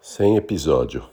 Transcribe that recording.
sem episódio.